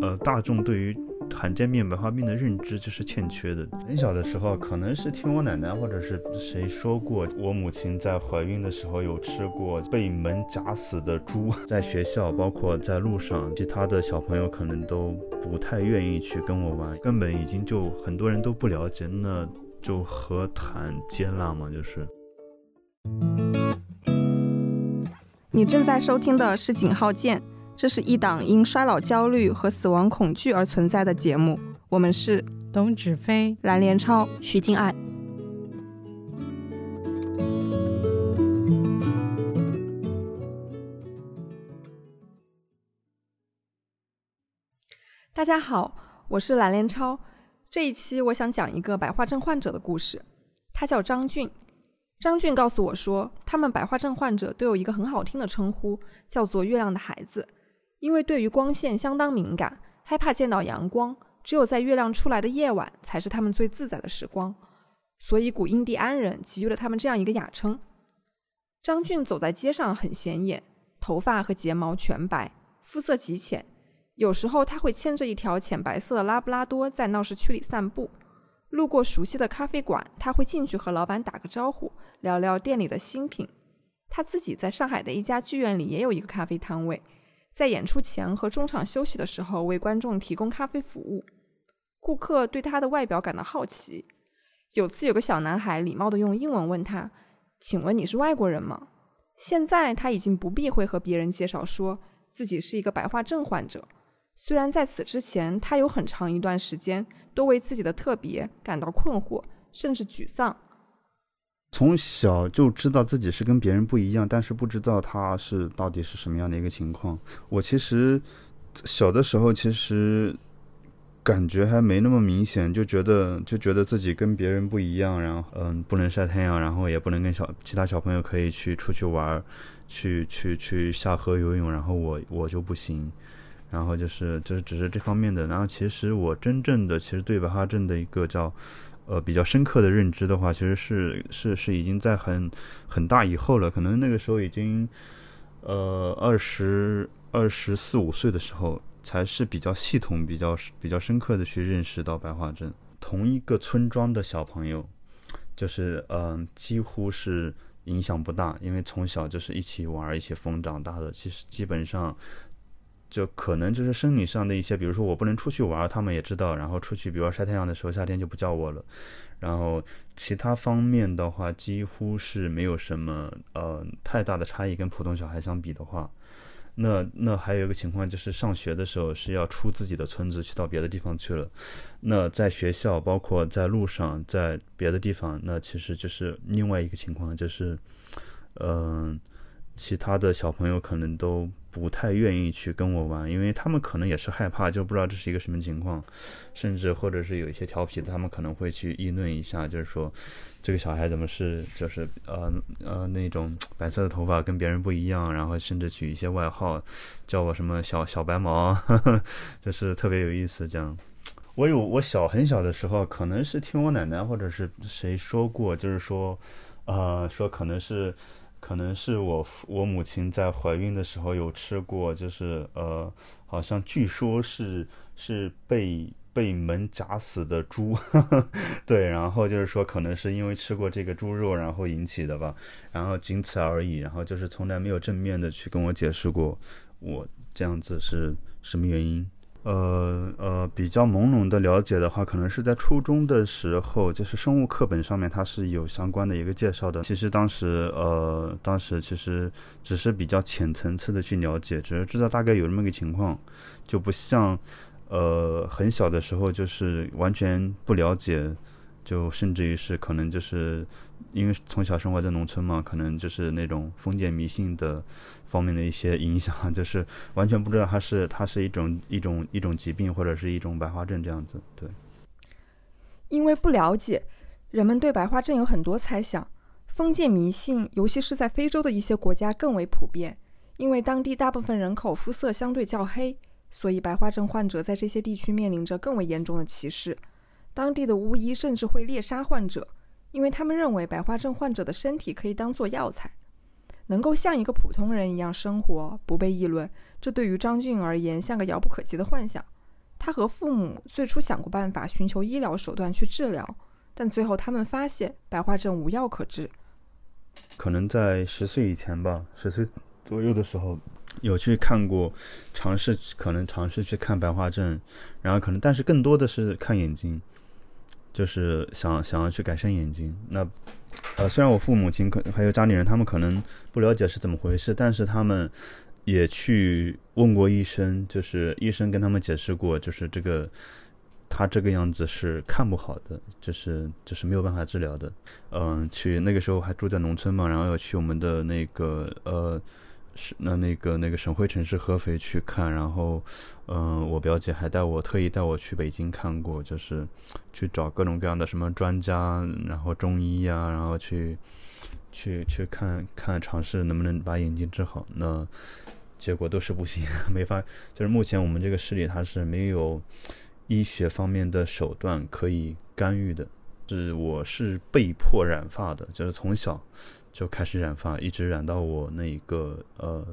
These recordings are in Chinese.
呃大众对于罕见病、白化病的认知就是欠缺的。很小的时候，可能是听我奶奶或者是谁说过，我母亲在怀孕的时候有吃过被门夹死的猪。在学校，包括在路上，其他的小朋友可能都不太愿意去跟我玩，根本已经就很多人都不了解，那就何谈接纳嘛？就是。你正在收听的是《井号键》，这是一档因衰老焦虑和死亡恐惧而存在的节目。我们是董芷飞、蓝连超、徐静爱。大家好，我是蓝连超。这一期我想讲一个白化症患者的故事，他叫张俊。张俊告诉我说，他们白化症患者都有一个很好听的称呼，叫做“月亮的孩子”，因为对于光线相当敏感，害怕见到阳光，只有在月亮出来的夜晚才是他们最自在的时光，所以古印第安人给予了他们这样一个雅称。张俊走在街上很显眼，头发和睫毛全白，肤色极浅，有时候他会牵着一条浅白色的拉布拉多在闹市区里散步。路过熟悉的咖啡馆，他会进去和老板打个招呼，聊聊店里的新品。他自己在上海的一家剧院里也有一个咖啡摊位，在演出前和中场休息的时候为观众提供咖啡服务。顾客对他的外表感到好奇。有次有个小男孩礼貌地用英文问他：“请问你是外国人吗？”现在他已经不避讳和别人介绍说自己是一个白化症患者。虽然在此之前，他有很长一段时间都为自己的特别感到困惑，甚至沮丧。从小就知道自己是跟别人不一样，但是不知道他是到底是什么样的一个情况。我其实小的时候其实感觉还没那么明显，就觉得就觉得自己跟别人不一样，然后嗯，不能晒太阳，然后也不能跟小其他小朋友可以去出去玩，去去去下河游泳，然后我我就不行。然后就是就是只是这方面的，然后其实我真正的其实对白化症的一个叫，呃比较深刻的认知的话，其实是是是已经在很很大以后了，可能那个时候已经，呃二十二十四五岁的时候，才是比较系统、比较比较深刻的去认识到白化症。同一个村庄的小朋友，就是嗯几乎是影响不大，因为从小就是一起玩、一起疯长大的，其实基本上。就可能就是生理上的一些，比如说我不能出去玩，他们也知道。然后出去，比如说晒太阳的时候，夏天就不叫我了。然后其他方面的话，几乎是没有什么呃太大的差异。跟普通小孩相比的话，那那还有一个情况就是上学的时候是要出自己的村子去到别的地方去了。那在学校，包括在路上，在别的地方，那其实就是另外一个情况，就是嗯。其他的小朋友可能都不太愿意去跟我玩，因为他们可能也是害怕，就不知道这是一个什么情况，甚至或者是有一些调皮的，他们可能会去议论一下，就是说这个小孩怎么是就是呃呃那种白色的头发跟别人不一样，然后甚至取一些外号，叫我什么小小白毛，就是特别有意思。这样，我有我小很小的时候，可能是听我奶奶或者是谁说过，就是说呃说可能是。可能是我我母亲在怀孕的时候有吃过，就是呃，好像据说是是被被门夹死的猪，对，然后就是说可能是因为吃过这个猪肉，然后引起的吧，然后仅此而已，然后就是从来没有正面的去跟我解释过我这样子是什么原因。呃呃，比较朦胧的了解的话，可能是在初中的时候，就是生物课本上面它是有相关的一个介绍的。其实当时呃，当时其实只是比较浅层次的去了解，只是知道大概有这么个情况，就不像呃很小的时候就是完全不了解，就甚至于是可能就是因为从小生活在农村嘛，可能就是那种封建迷信的。方面的一些影响，就是完全不知道它是它是一种一种一种疾病或者是一种白化症这样子。对，因为不了解，人们对白化症有很多猜想。封建迷信，尤其是在非洲的一些国家更为普遍，因为当地大部分人口肤色相对较黑，所以白化症患者在这些地区面临着更为严重的歧视。当地的巫医甚至会猎杀患者，因为他们认为白化症患者的身体可以当做药材。能够像一个普通人一样生活，不被议论，这对于张俊而言像个遥不可及的幻想。他和父母最初想过办法寻求医疗手段去治疗，但最后他们发现白化症无药可治。可能在十岁以前吧，十岁左右的时候，有去看过，尝试可能尝试去看白化症，然后可能但是更多的是看眼睛，就是想想要去改善眼睛。那呃，虽然我父母亲可还有家里人他们可能不了解是怎么回事，但是他们也去问过医生，就是医生跟他们解释过，就是这个。他这个样子是看不好的，就是就是没有办法治疗的。嗯，去那个时候还住在农村嘛，然后要去我们的那个呃，那那个那个省会城市合肥去看，然后嗯，我表姐还带我特意带我去北京看过，就是去找各种各样的什么专家，然后中医呀，然后去去去看看尝试能不能把眼睛治好，那结果都是不行，没法，就是目前我们这个视力它是没有。医学方面的手段可以干预的，是我是被迫染发的，就是从小就开始染发，一直染到我那一个呃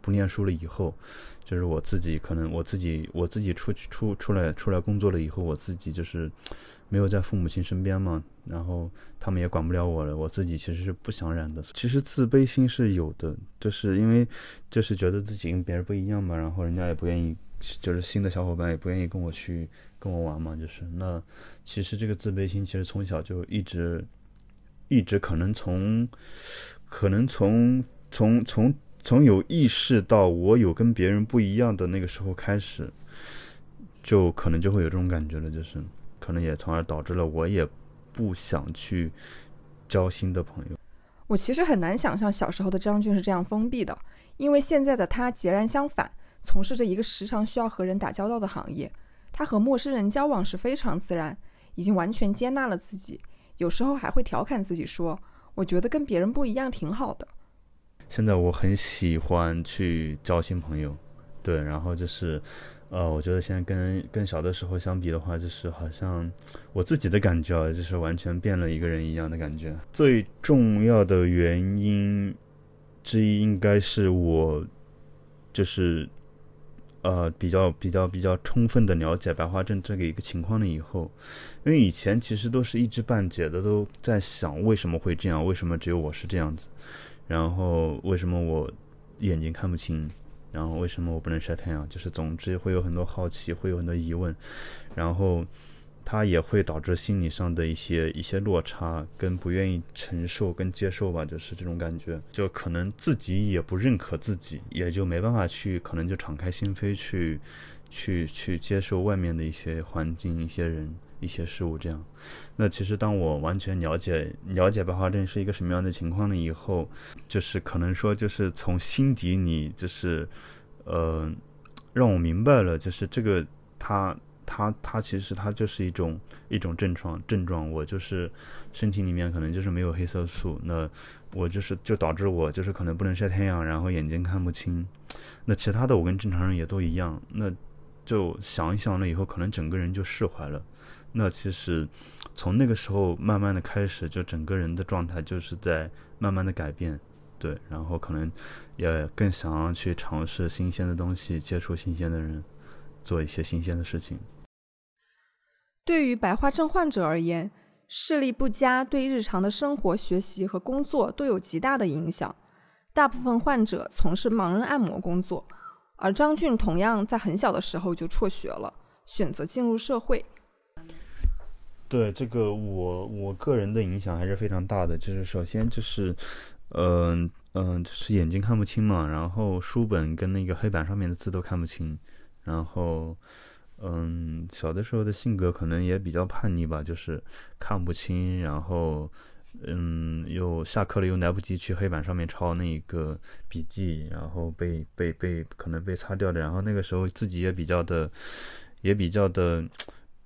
不念书了以后，就是我自己可能我自己我自己出去出出来出来工作了以后，我自己就是没有在父母亲身边嘛，然后他们也管不了我了，我自己其实是不想染的。其实自卑心是有的，就是因为就是觉得自己跟别人不一样嘛，然后人家也不愿意。就是新的小伙伴也不愿意跟我去跟我玩嘛，就是那其实这个自卑心其实从小就一直一直可能从可能从从从从有意识到我有跟别人不一样的那个时候开始，就可能就会有这种感觉了，就是可能也从而导致了我也不想去交新的朋友。我其实很难想象小时候的张俊是这样封闭的，因为现在的他截然相反。从事着一个时常需要和人打交道的行业，他和陌生人交往是非常自然，已经完全接纳了自己。有时候还会调侃自己说：“我觉得跟别人不一样挺好的。”现在我很喜欢去交新朋友，对，然后就是，呃，我觉得现在跟跟小的时候相比的话，就是好像我自己的感觉啊，就是完全变了一个人一样的感觉。最重要的原因之一应该是我，就是。呃，比较比较比较充分的了解白化症这个一个情况了以后，因为以前其实都是一知半解的，都在想为什么会这样，为什么只有我是这样子，然后为什么我眼睛看不清，然后为什么我不能晒太阳，就是总之会有很多好奇，会有很多疑问，然后。它也会导致心理上的一些一些落差，跟不愿意承受跟接受吧，就是这种感觉，就可能自己也不认可自己，也就没办法去，可能就敞开心扉去，去去接受外面的一些环境、一些人、一些事物这样。那其实当我完全了解了解白化症是一个什么样的情况了以后，就是可能说就是从心底里就是，呃，让我明白了，就是这个他。它它其实它就是一种一种症状症状，我就是身体里面可能就是没有黑色素，那我就是就导致我就是可能不能晒太阳，然后眼睛看不清，那其他的我跟正常人也都一样，那就想一想了以后，可能整个人就释怀了。那其实从那个时候慢慢的开始，就整个人的状态就是在慢慢的改变，对，然后可能也更想要去尝试新鲜的东西，接触新鲜的人，做一些新鲜的事情。对于白化症患者而言，视力不佳对日常的生活、学习和工作都有极大的影响。大部分患者从事盲人按摩工作，而张俊同样在很小的时候就辍学了，选择进入社会。对这个，我我个人的影响还是非常大的。就是首先就是，嗯嗯，就是眼睛看不清嘛，然后书本跟那个黑板上面的字都看不清，然后。嗯，小的时候的性格可能也比较叛逆吧，就是看不清，然后，嗯，又下课了又来不及去黑板上面抄那个笔记，然后被被被可能被擦掉的，然后那个时候自己也比较的，也比较的，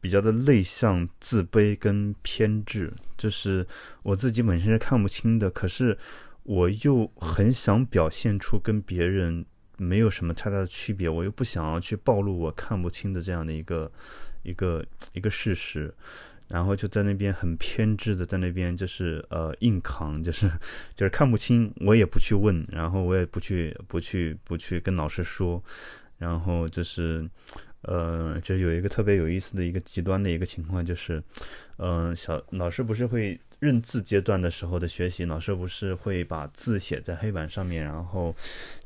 比较的内向、自卑跟偏执，就是我自己本身是看不清的，可是我又很想表现出跟别人。没有什么太大的区别，我又不想要去暴露我看不清的这样的一个一个一个事实，然后就在那边很偏执的在那边就是呃硬扛，就是 就是看不清我也不去问，然后我也不去不去不去跟老师说，然后就是呃，就有一个特别有意思的一个极端的一个情况，就是，嗯，小老师不是会认字阶段的时候的学习，老师不是会把字写在黑板上面，然后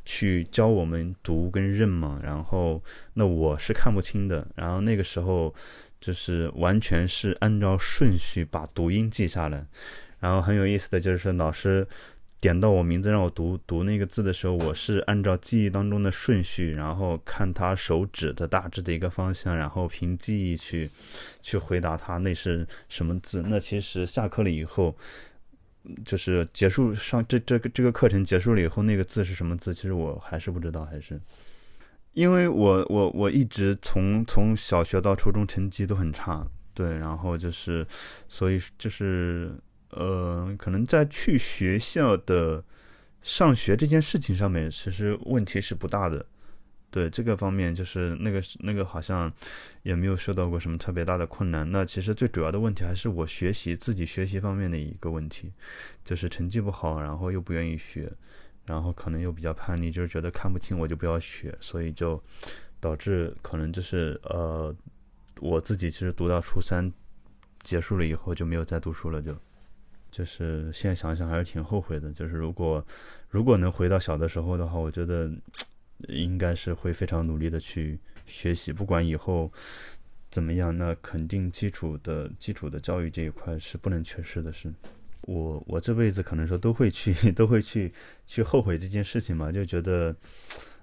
去教我们读跟认嘛？然后那我是看不清的，然后那个时候就是完全是按照顺序把读音记下来，然后很有意思的就是老师。点到我名字让我读读那个字的时候，我是按照记忆当中的顺序，然后看他手指的大致的一个方向，然后凭记忆去去回答他那是什么字。那其实下课了以后，就是结束上这这个这个课程结束了以后，那个字是什么字，其实我还是不知道，还是因为我我我一直从从小学到初中成绩都很差，对，然后就是所以就是。呃，可能在去学校的上学这件事情上面，其实问题是不大的。对这个方面，就是那个那个好像也没有受到过什么特别大的困难。那其实最主要的问题还是我学习自己学习方面的一个问题，就是成绩不好，然后又不愿意学，然后可能又比较叛逆，就是觉得看不清我就不要学，所以就导致可能就是呃，我自己其实读到初三结束了以后就没有再读书了，就。就是现在想想还是挺后悔的。就是如果如果能回到小的时候的话，我觉得应该是会非常努力的去学习，不管以后怎么样，那肯定基础的基础的教育这一块是不能缺失的。是我我这辈子可能说都会去 都会去去后悔这件事情嘛，就觉得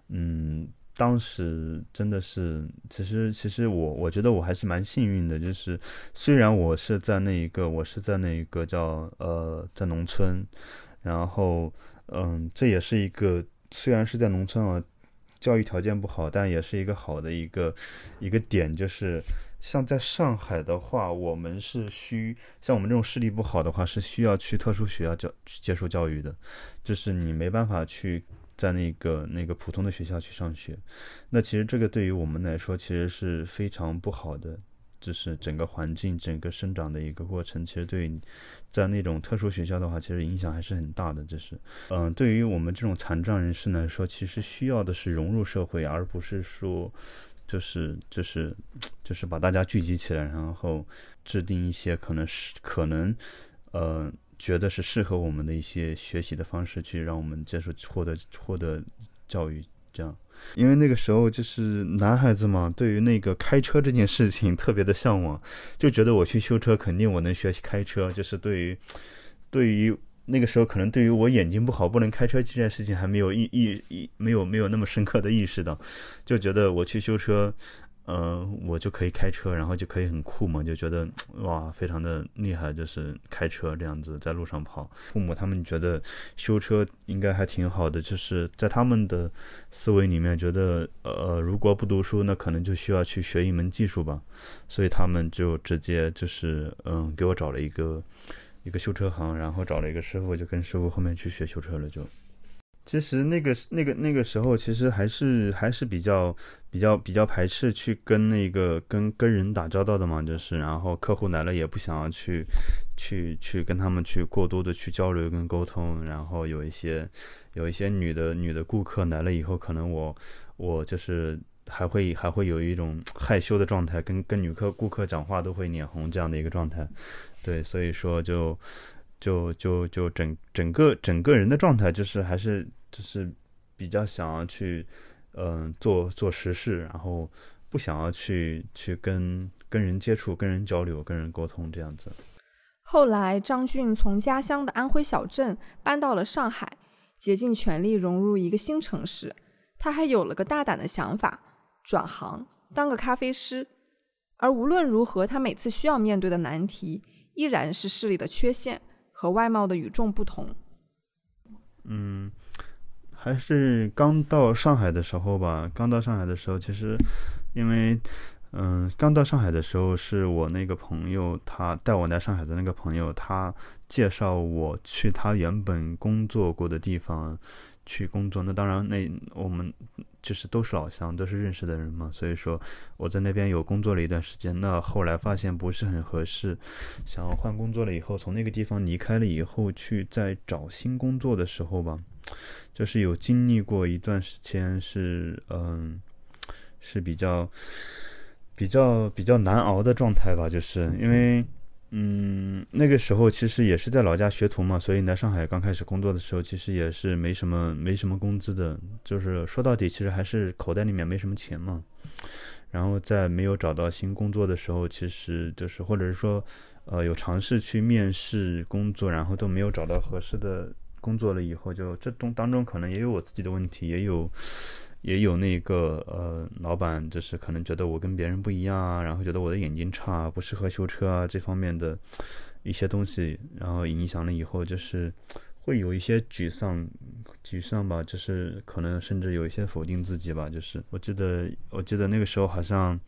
嗯。当时真的是，其实其实我我觉得我还是蛮幸运的，就是虽然我是在那一个我是在那一个叫呃在农村，然后嗯这也是一个虽然是在农村啊，教育条件不好，但也是一个好的一个一个点，就是像在上海的话，我们是需像我们这种视力不好的话是需要去特殊学校教接受教育的，就是你没办法去。在那个那个普通的学校去上学，那其实这个对于我们来说其实是非常不好的，就是整个环境、整个生长的一个过程。其实对在那种特殊学校的话，其实影响还是很大的。就是，嗯，对于我们这种残障人士来说，其实需要的是融入社会，而不是说，就是就是就是把大家聚集起来，然后制定一些可能是可能，呃。觉得是适合我们的一些学习的方式，去让我们接受获得获得教育，这样。因为那个时候就是男孩子嘛，对于那个开车这件事情特别的向往，就觉得我去修车肯定我能学习开车。就是对于对于那个时候可能对于我眼睛不好不能开车这件事情还没有意意意没有没有那么深刻的意识到，就觉得我去修车。嗯，我就可以开车，然后就可以很酷嘛，就觉得 哇，非常的厉害，就是开车这样子在路上跑。父母他们觉得修车应该还挺好的，就是在他们的思维里面觉得，呃，如果不读书，那可能就需要去学一门技术吧，所以他们就直接就是嗯，给我找了一个一个修车行，然后找了一个师傅，就跟师傅后面去学修车了就。其实那个那个那个时候，其实还是还是比较比较比较排斥去跟那个跟跟人打交道的嘛，就是然后客户来了也不想要去去去跟他们去过多的去交流跟沟通，然后有一些有一些女的女的顾客来了以后，可能我我就是还会还会有一种害羞的状态，跟跟女客顾客讲话都会脸红这样的一个状态，对，所以说就就就就整整个整个人的状态就是还是。就是比较想要去，嗯，做做实事，然后不想要去去跟跟人接触、跟人交流、跟人沟通这样子。后来，张俊从家乡的安徽小镇搬到了上海，竭尽全力融入一个新城市。他还有了个大胆的想法，转行当个咖啡师。而无论如何，他每次需要面对的难题依然是视力的缺陷和外貌的与众不同。嗯。还是刚到上海的时候吧。刚到上海的时候，其实，因为，嗯，刚到上海的时候，是我那个朋友，他带我来上海的那个朋友，他介绍我去他原本工作过的地方去工作。那当然，那我们就是都是老乡，都是认识的人嘛。所以说，我在那边有工作了一段时间。那后来发现不是很合适，想要换工作了以后，从那个地方离开了以后，去再找新工作的时候吧。就是有经历过一段时间，是嗯，是比较比较比较难熬的状态吧，就是因为。嗯，那个时候其实也是在老家学徒嘛，所以来上海刚开始工作的时候，其实也是没什么没什么工资的，就是说到底，其实还是口袋里面没什么钱嘛。然后在没有找到新工作的时候，其实就是或者是说，呃，有尝试去面试工作，然后都没有找到合适的工作了以后，就这中当中可能也有我自己的问题，也有。也有那个呃，老板就是可能觉得我跟别人不一样啊，然后觉得我的眼睛差，不适合修车啊这方面的一些东西，然后影响了以后就是会有一些沮丧，沮丧吧，就是可能甚至有一些否定自己吧。就是我记得我记得那个时候好像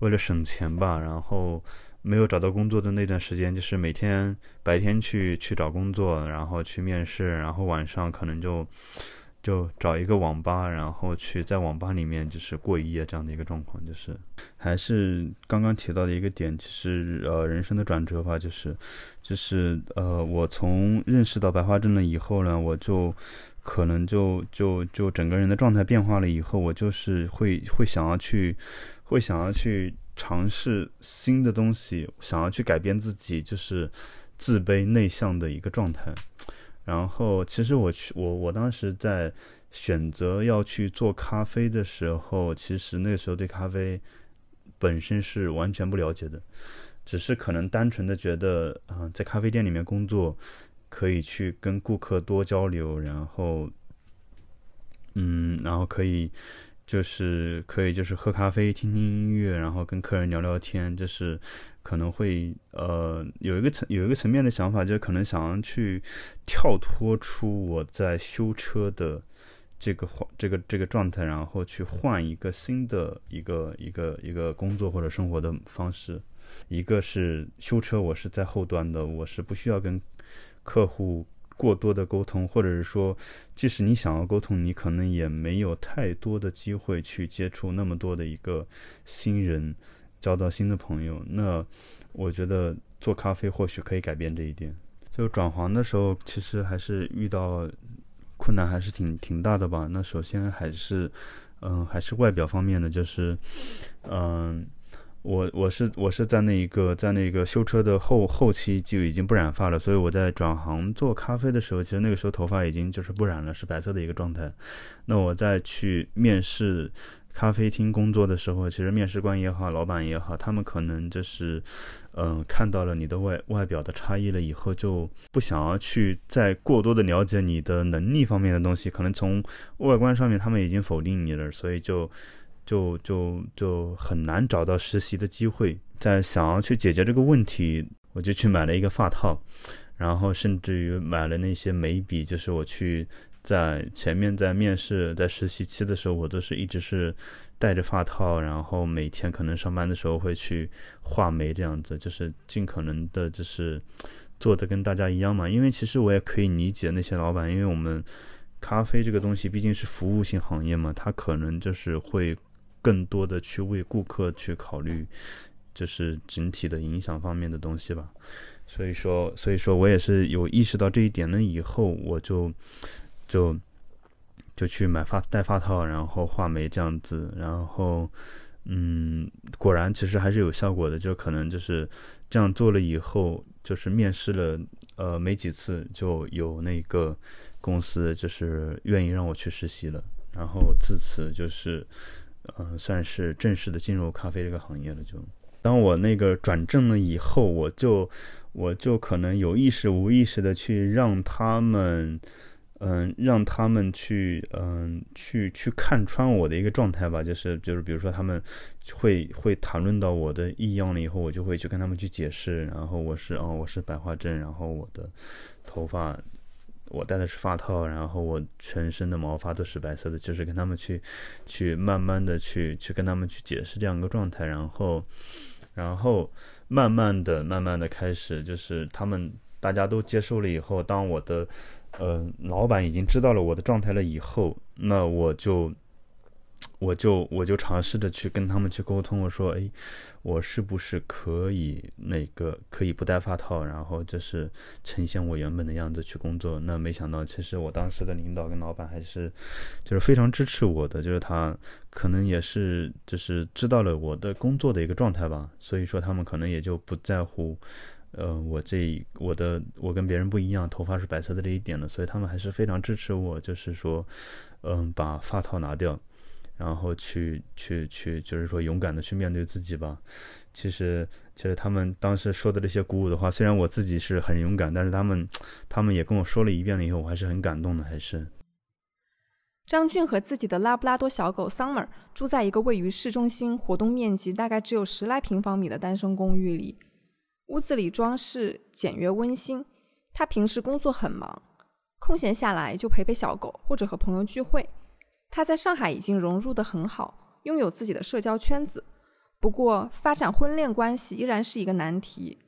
为了省钱吧，然后没有找到工作的那段时间，就是每天白天去去找工作，然后去面试，然后晚上可能就。就找一个网吧，然后去在网吧里面就是过一夜这样的一个状况，就是还是刚刚提到的一个点，其实呃人生的转折吧，就是就是呃我从认识到白化症了以后呢，我就可能就就就整个人的状态变化了以后，我就是会会想要去会想要去尝试新的东西，想要去改变自己，就是自卑内向的一个状态。然后，其实我去我我当时在选择要去做咖啡的时候，其实那个时候对咖啡本身是完全不了解的，只是可能单纯的觉得，啊，在咖啡店里面工作可以去跟顾客多交流，然后，嗯，然后可以就是可以就是喝咖啡、听听音乐，然后跟客人聊聊天，就是。可能会呃有一个层有一个层面的想法，就是可能想要去跳脱出我在修车的这个这个这个状态，然后去换一个新的一个一个一个工作或者生活的方式。一个是修车，我是在后端的，我是不需要跟客户过多的沟通，或者是说，即使你想要沟通，你可能也没有太多的机会去接触那么多的一个新人。交到新的朋友，那我觉得做咖啡或许可以改变这一点。就转行的时候，其实还是遇到困难，还是挺挺大的吧。那首先还是，嗯，还是外表方面的，就是，嗯，我我是我是在那一个在那个修车的后后期就已经不染发了，所以我在转行做咖啡的时候，其实那个时候头发已经就是不染了，是白色的一个状态。那我再去面试。咖啡厅工作的时候，其实面试官也好，老板也好，他们可能就是，嗯，看到了你的外外表的差异了以后，就不想要去再过多的了解你的能力方面的东西。可能从外观上面，他们已经否定你了，所以就就就就很难找到实习的机会。在想要去解决这个问题，我就去买了一个发套，然后甚至于买了那些眉笔，就是我去。在前面在面试在实习期的时候，我都是一直是戴着发套，然后每天可能上班的时候会去画眉，这样子就是尽可能的，就是做的跟大家一样嘛。因为其实我也可以理解那些老板，因为我们咖啡这个东西毕竟是服务性行业嘛，他可能就是会更多的去为顾客去考虑，就是整体的影响方面的东西吧。所以说，所以说我也是有意识到这一点了以后，我就。就就去买发戴发套，然后画眉这样子，然后嗯，果然其实还是有效果的。就可能就是这样做了以后，就是面试了呃没几次，就有那个公司就是愿意让我去实习了。然后自此就是嗯，算是正式的进入咖啡这个行业了。就当我那个转正了以后，我就我就可能有意识无意识的去让他们。嗯，让他们去，嗯，去去看穿我的一个状态吧，就是就是，比如说他们会会谈论到我的异样了以后，我就会去跟他们去解释，然后我是哦，我是白化症，然后我的头发我戴的是发套，然后我全身的毛发都是白色的，就是跟他们去去慢慢的去去跟他们去解释这样一个状态，然后然后慢慢的慢慢的开始，就是他们大家都接受了以后，当我的。呃，老板已经知道了我的状态了以后，那我就我就我就尝试着去跟他们去沟通，我说，哎，我是不是可以那个可以不戴发套，然后就是呈现我原本的样子去工作？那没想到，其实我当时的领导跟老板还是就是非常支持我的，就是他可能也是就是知道了我的工作的一个状态吧，所以说他们可能也就不在乎，呃，我这我的我跟别人不一样，头发是白色的这一点了，所以他们还是非常支持我，就是说，嗯，把发套拿掉。然后去去去，就是说勇敢的去面对自己吧。其实，其实他们当时说的这些鼓舞的话，虽然我自己是很勇敢，但是他们，他们也跟我说了一遍了以后，我还是很感动的。还是张俊和自己的拉布拉多小狗 Summer 住在一个位于市中心、活动面积大概只有十来平方米的单身公寓里，屋子里装饰简约温馨。他平时工作很忙，空闲下来就陪陪小狗，或者和朋友聚会。他在上海已经融入的很好，拥有自己的社交圈子。不过，发展婚恋关系依然是一个难题。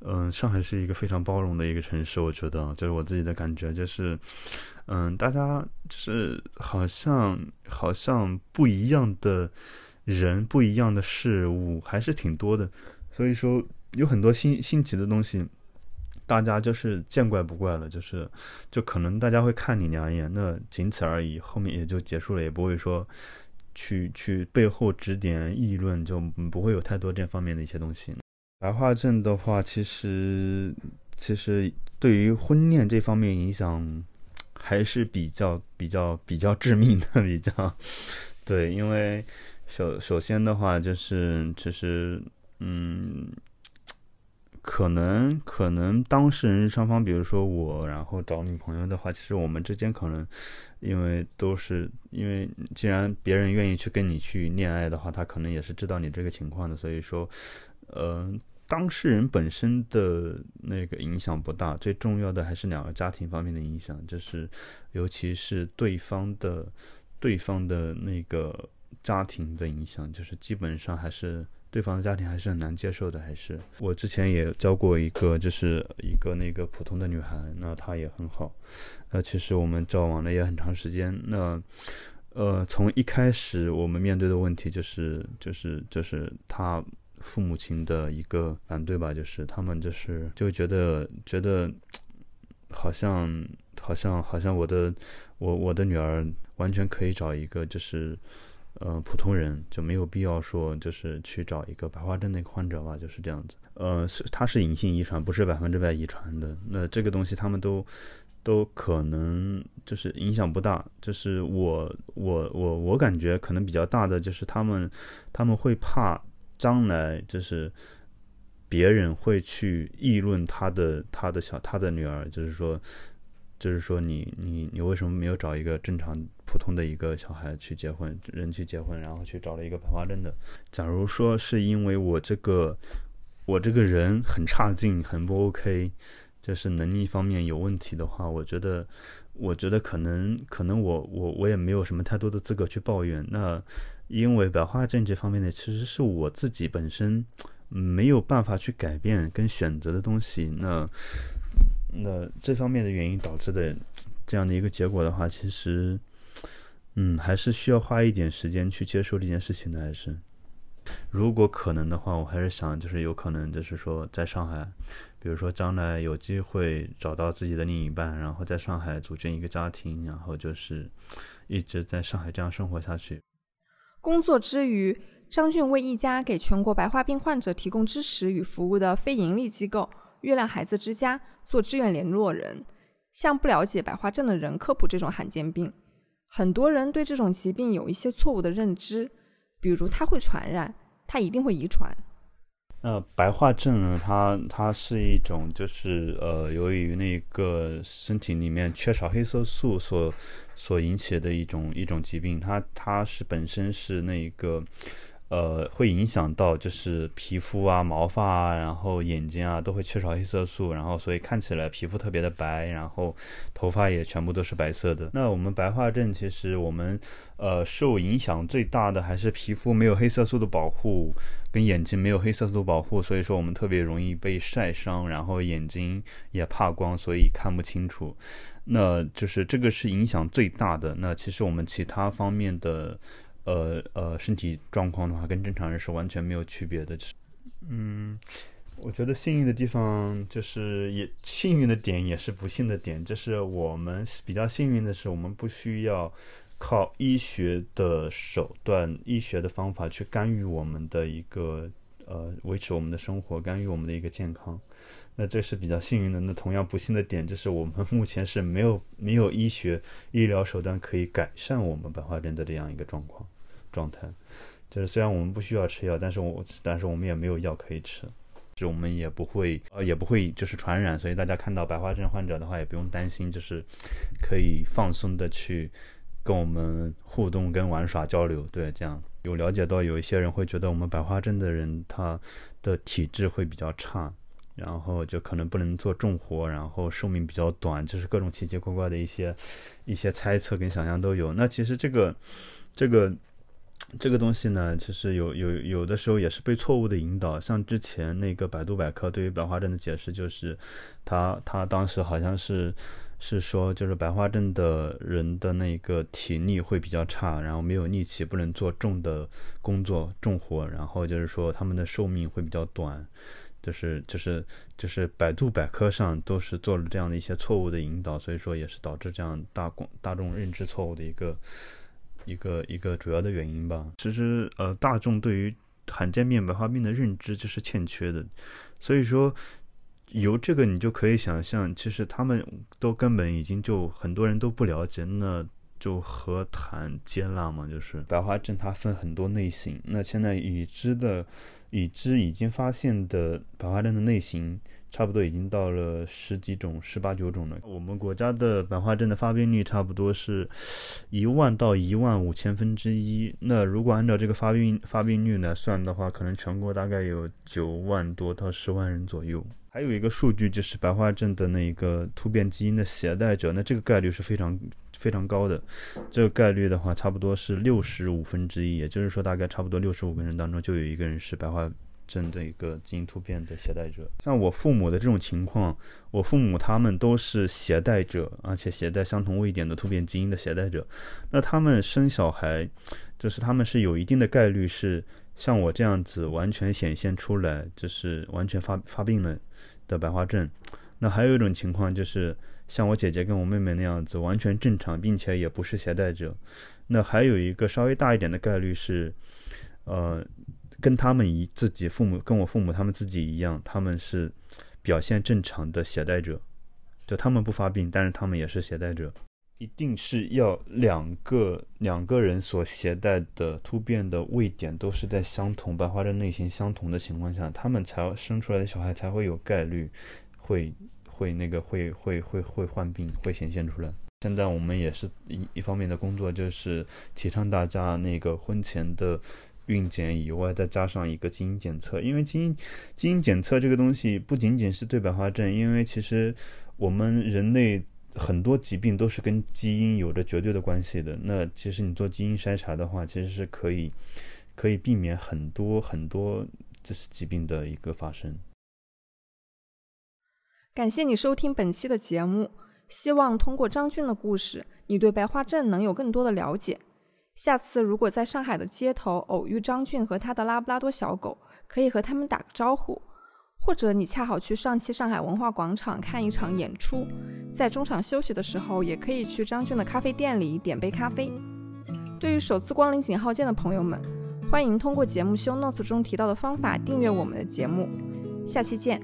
嗯，上海是一个非常包容的一个城市，我觉得，就是我自己的感觉，就是，嗯，大家就是好像好像不一样的人，不一样的事物还是挺多的，所以说有很多新新奇的东西。大家就是见怪不怪了，就是，就可能大家会看你两眼，那仅此而已，后面也就结束了，也不会说去去背后指点议论，就不会有太多这方面的一些东西。白化症的话，其实其实对于婚恋这方面影响还是比较比较比较致命的，比较对，因为首首先的话就是其实嗯。可能可能当事人双方，比如说我，然后找女朋友的话，其实我们之间可能，因为都是因为既然别人愿意去跟你去恋爱的话，他可能也是知道你这个情况的，所以说，呃，当事人本身的那个影响不大，最重要的还是两个家庭方面的影响，就是尤其是对方的对方的那个家庭的影响，就是基本上还是。对方的家庭还是很难接受的，还是我之前也教过一个，就是一个那个普通的女孩，那她也很好，那其实我们交往了也很长时间，那呃从一开始我们面对的问题就是就是就是她父母亲的一个反对吧，就是他们就是就觉得觉得好像好像好像我的我我的女儿完全可以找一个就是。呃，普通人就没有必要说，就是去找一个白化症的患者吧，就是这样子。呃，是它是隐性遗传，不是百分之百遗传的。那这个东西他们都都可能就是影响不大。就是我我我我感觉可能比较大的就是他们他们会怕将来就是别人会去议论他的他的小他的女儿，就是说。就是说，你你你为什么没有找一个正常普通的一个小孩去结婚，人去结婚，然后去找了一个白化症的？假如说是因为我这个我这个人很差劲，很不 OK，就是能力方面有问题的话，我觉得我觉得可能可能我我我也没有什么太多的资格去抱怨。那因为白化症这方面的，其实是我自己本身没有办法去改变跟选择的东西。那那这方面的原因导致的这样的一个结果的话，其实，嗯，还是需要花一点时间去接受这件事情的。还是，如果可能的话，我还是想，就是有可能，就是说，在上海，比如说将来有机会找到自己的另一半，然后在上海组建一个家庭，然后就是一直在上海这样生活下去。工作之余，张俊为一家给全国白化病患者提供支持与服务的非营利机构“月亮孩子之家”。做志愿联络人，向不了解白化症的人科普这种罕见病。很多人对这种疾病有一些错误的认知，比如它会传染，它一定会遗传。那白化症呢？它它是一种，就是呃，由于那个身体里面缺少黑色素所所引起的一种一种疾病。它它是本身是那一个。呃，会影响到就是皮肤啊、毛发啊，然后眼睛啊，都会缺少黑色素，然后所以看起来皮肤特别的白，然后头发也全部都是白色的。那我们白化症其实我们呃受影响最大的还是皮肤没有黑色素的保护，跟眼睛没有黑色素保护，所以说我们特别容易被晒伤，然后眼睛也怕光，所以看不清楚。那就是这个是影响最大的。那其实我们其他方面的。呃呃身体状况的话，跟正常人是完全没有区别的。嗯，我觉得幸运的地方就是也幸运的点也是不幸的点，就是我们比较幸运的是，我们不需要靠医学的手段、医学的方法去干预我们的一个呃维持我们的生活、干预我们的一个健康。那这是比较幸运的。那同样不幸的点就是，我们目前是没有没有医学医疗手段可以改善我们白化症的这样一个状况状态。就是虽然我们不需要吃药，但是我但是我们也没有药可以吃，就我们也不会呃也不会就是传染。所以大家看到白化症患者的话，也不用担心，就是可以放松的去跟我们互动、跟玩耍、交流。对，这样有了解到有一些人会觉得我们白化症的人他的体质会比较差。然后就可能不能做重活，然后寿命比较短，就是各种奇奇怪怪的一些一些猜测跟想象都有。那其实这个这个这个东西呢，其实有有有的时候也是被错误的引导。像之前那个百度百科对于白化症的解释，就是他他当时好像是是说，就是白化症的人的那个体力会比较差，然后没有力气，不能做重的工作重活，然后就是说他们的寿命会比较短。就是就是就是百度百科上都是做了这样的一些错误的引导，所以说也是导致这样大广大众认知错误的一个一个一个主要的原因吧。其实呃，大众对于罕见病白化病的认知就是欠缺的，所以说由这个你就可以想象，其实他们都根本已经就很多人都不了解，那就何谈接纳嘛？就是白化症它分很多类型，那现在已知的。已知已经发现的白化症的类型，差不多已经到了十几种、十八九种了。我们国家的白化症的发病率差不多是一万到一万五千分之一。那如果按照这个发病发病率来算的话，可能全国大概有九万多到十万人左右。还有一个数据就是白化症的那个突变基因的携带者，那这个概率是非常。非常高的，这个概率的话，差不多是六十五分之一，也就是说，大概差不多六十五个人当中就有一个人是白化症的一个基因突变的携带者。像我父母的这种情况，我父母他们都是携带者，而且携带相同位点的突变基因的携带者。那他们生小孩，就是他们是有一定的概率是像我这样子完全显现出来，就是完全发发病了的白化症。那还有一种情况就是。像我姐姐跟我妹妹那样子完全正常，并且也不是携带者。那还有一个稍微大一点的概率是，呃，跟他们一自己父母跟我父母他们自己一样，他们是表现正常的携带者，就他们不发病，但是他们也是携带者。一定是要两个两个人所携带的突变的位点都是在相同白化症类型相同的情况下，他们才生出来的小孩才会有概率会。会那个会会会会患病，会显现出来。现在我们也是一一方面的工作，就是提倡大家那个婚前的孕检以外，再加上一个基因检测。因为基因基因检测这个东西不仅仅是对白化症，因为其实我们人类很多疾病都是跟基因有着绝对的关系的。那其实你做基因筛查的话，其实是可以可以避免很多很多就是疾病的一个发生。感谢你收听本期的节目，希望通过张俊的故事，你对白化症能有更多的了解。下次如果在上海的街头偶遇张俊和他的拉布拉多小狗，可以和他们打个招呼；或者你恰好去上汽上海文化广场看一场演出，在中场休息的时候，也可以去张俊的咖啡店里点杯咖啡。对于首次光临井号键的朋友们，欢迎通过节目 show notes 中提到的方法订阅我们的节目。下期见。